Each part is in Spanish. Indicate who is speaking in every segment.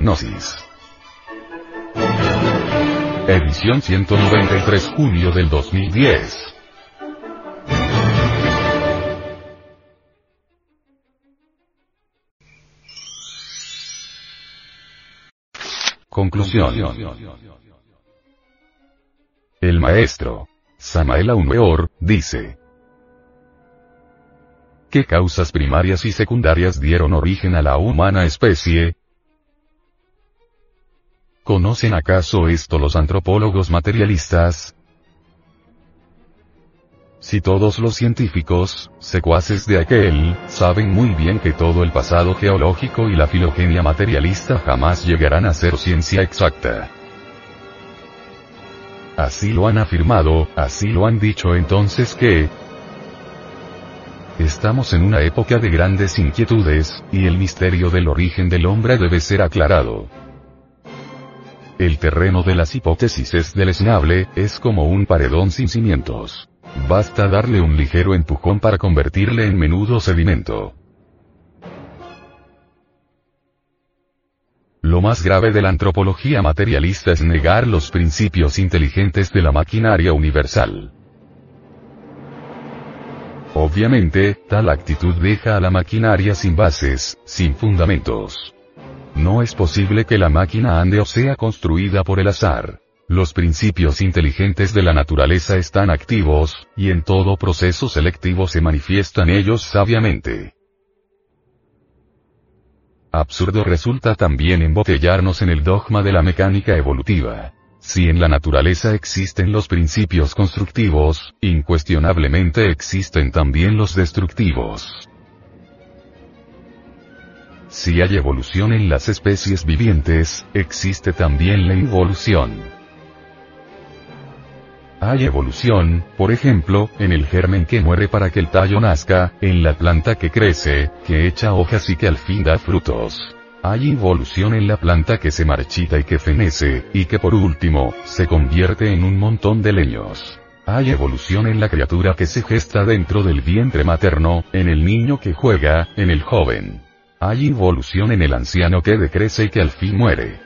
Speaker 1: Gnosis. Edición 193 junio del 2010. Conclusión. El maestro, Samael Aumeor, dice. ¿Qué causas primarias y secundarias dieron origen a la humana especie? ¿Conocen acaso esto los antropólogos materialistas? Si todos los científicos, secuaces de aquel, saben muy bien que todo el pasado geológico y la filogenia materialista jamás llegarán a ser ciencia exacta. Así lo han afirmado, así lo han dicho entonces que, Estamos en una época de grandes inquietudes, y el misterio del origen del hombre debe ser aclarado. El terreno de las hipótesis es deleznable, es como un paredón sin cimientos. Basta darle un ligero empujón para convertirle en menudo sedimento. Lo más grave de la antropología materialista es negar los principios inteligentes de la maquinaria universal. Obviamente, tal actitud deja a la maquinaria sin bases, sin fundamentos. No es posible que la máquina ande o sea construida por el azar. Los principios inteligentes de la naturaleza están activos, y en todo proceso selectivo se manifiestan ellos sabiamente. Absurdo resulta también embotellarnos en el dogma de la mecánica evolutiva. Si en la naturaleza existen los principios constructivos, incuestionablemente existen también los destructivos. Si hay evolución en las especies vivientes, existe también la involución. Hay evolución, por ejemplo, en el germen que muere para que el tallo nazca, en la planta que crece, que echa hojas y que al fin da frutos. Hay involución en la planta que se marchita y que fenece, y que por último, se convierte en un montón de leños. Hay evolución en la criatura que se gesta dentro del vientre materno, en el niño que juega, en el joven. Hay involución en el anciano que decrece y que al fin muere.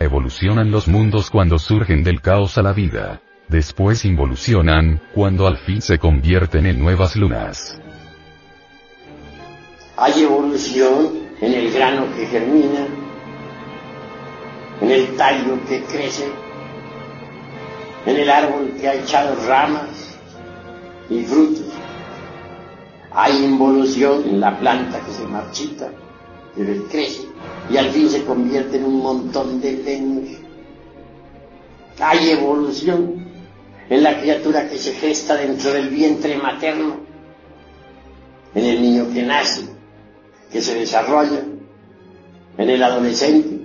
Speaker 1: Evolucionan los mundos cuando surgen del caos a la vida. Después involucionan, cuando al fin se convierten en nuevas lunas.
Speaker 2: Hay evolución en el grano que germina, en el tallo que crece, en el árbol que ha echado ramas y frutos. Hay involución en la planta que se marchita, que crece y al fin se convierte en un montón de leños. Hay evolución en la criatura que se gesta dentro del vientre materno, en el niño que nace que se desarrolla en el adolescente,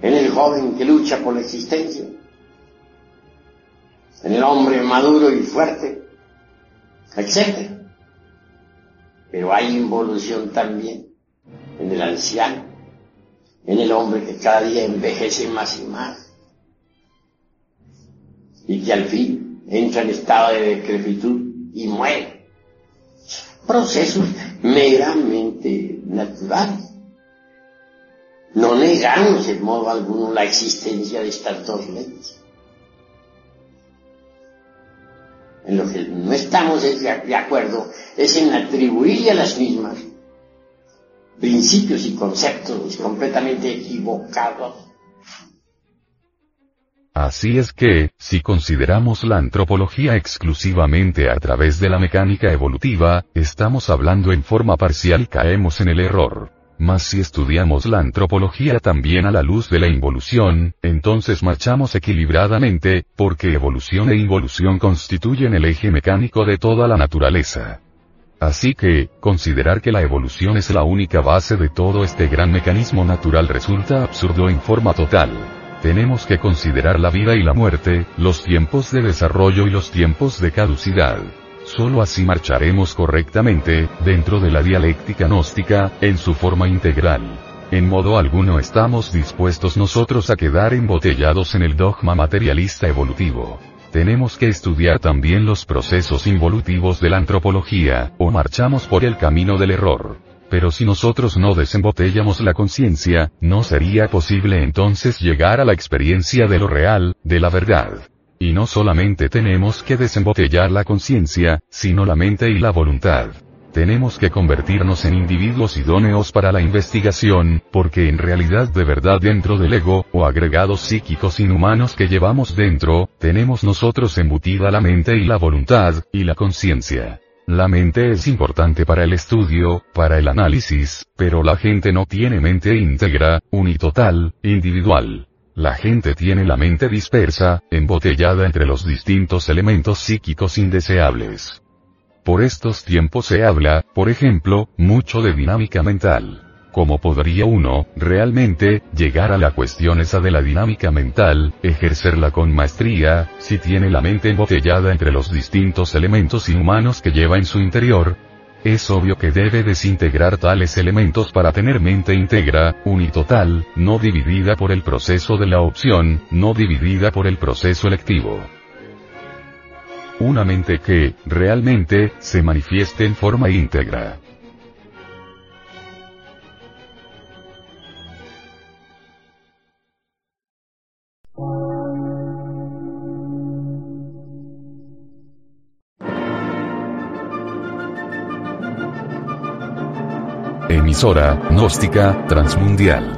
Speaker 2: en el joven que lucha por la existencia, en el hombre maduro y fuerte, etc. Pero hay involución también en el anciano, en el hombre que cada día envejece más y más, y que al fin entra en estado de decrepitud y muere procesos meramente naturales. No negamos en modo alguno la existencia de estas dos leyes. En lo que no estamos de acuerdo es en atribuirle a las mismas principios y conceptos completamente equivocados
Speaker 1: Así es que, si consideramos la antropología exclusivamente a través de la mecánica evolutiva, estamos hablando en forma parcial y caemos en el error. Mas si estudiamos la antropología también a la luz de la involución, entonces marchamos equilibradamente, porque evolución e involución constituyen el eje mecánico de toda la naturaleza. Así que, considerar que la evolución es la única base de todo este gran mecanismo natural resulta absurdo en forma total. Tenemos que considerar la vida y la muerte, los tiempos de desarrollo y los tiempos de caducidad. Solo así marcharemos correctamente, dentro de la dialéctica gnóstica, en su forma integral. En modo alguno estamos dispuestos nosotros a quedar embotellados en el dogma materialista evolutivo. Tenemos que estudiar también los procesos involutivos de la antropología, o marchamos por el camino del error. Pero si nosotros no desembotellamos la conciencia, no sería posible entonces llegar a la experiencia de lo real, de la verdad. Y no solamente tenemos que desembotellar la conciencia, sino la mente y la voluntad. Tenemos que convertirnos en individuos idóneos para la investigación, porque en realidad de verdad dentro del ego, o agregados psíquicos inhumanos que llevamos dentro, tenemos nosotros embutida la mente y la voluntad, y la conciencia. La mente es importante para el estudio, para el análisis, pero la gente no tiene mente íntegra, unitotal, individual. La gente tiene la mente dispersa, embotellada entre los distintos elementos psíquicos indeseables. Por estos tiempos se habla, por ejemplo, mucho de dinámica mental. ¿Cómo podría uno, realmente, llegar a la cuestión esa de la dinámica mental, ejercerla con maestría, si tiene la mente embotellada entre los distintos elementos inhumanos que lleva en su interior? Es obvio que debe desintegrar tales elementos para tener mente íntegra, unitotal, no dividida por el proceso de la opción, no dividida por el proceso electivo. Una mente que, realmente, se manifieste en forma íntegra. Emisora, gnóstica, transmundial.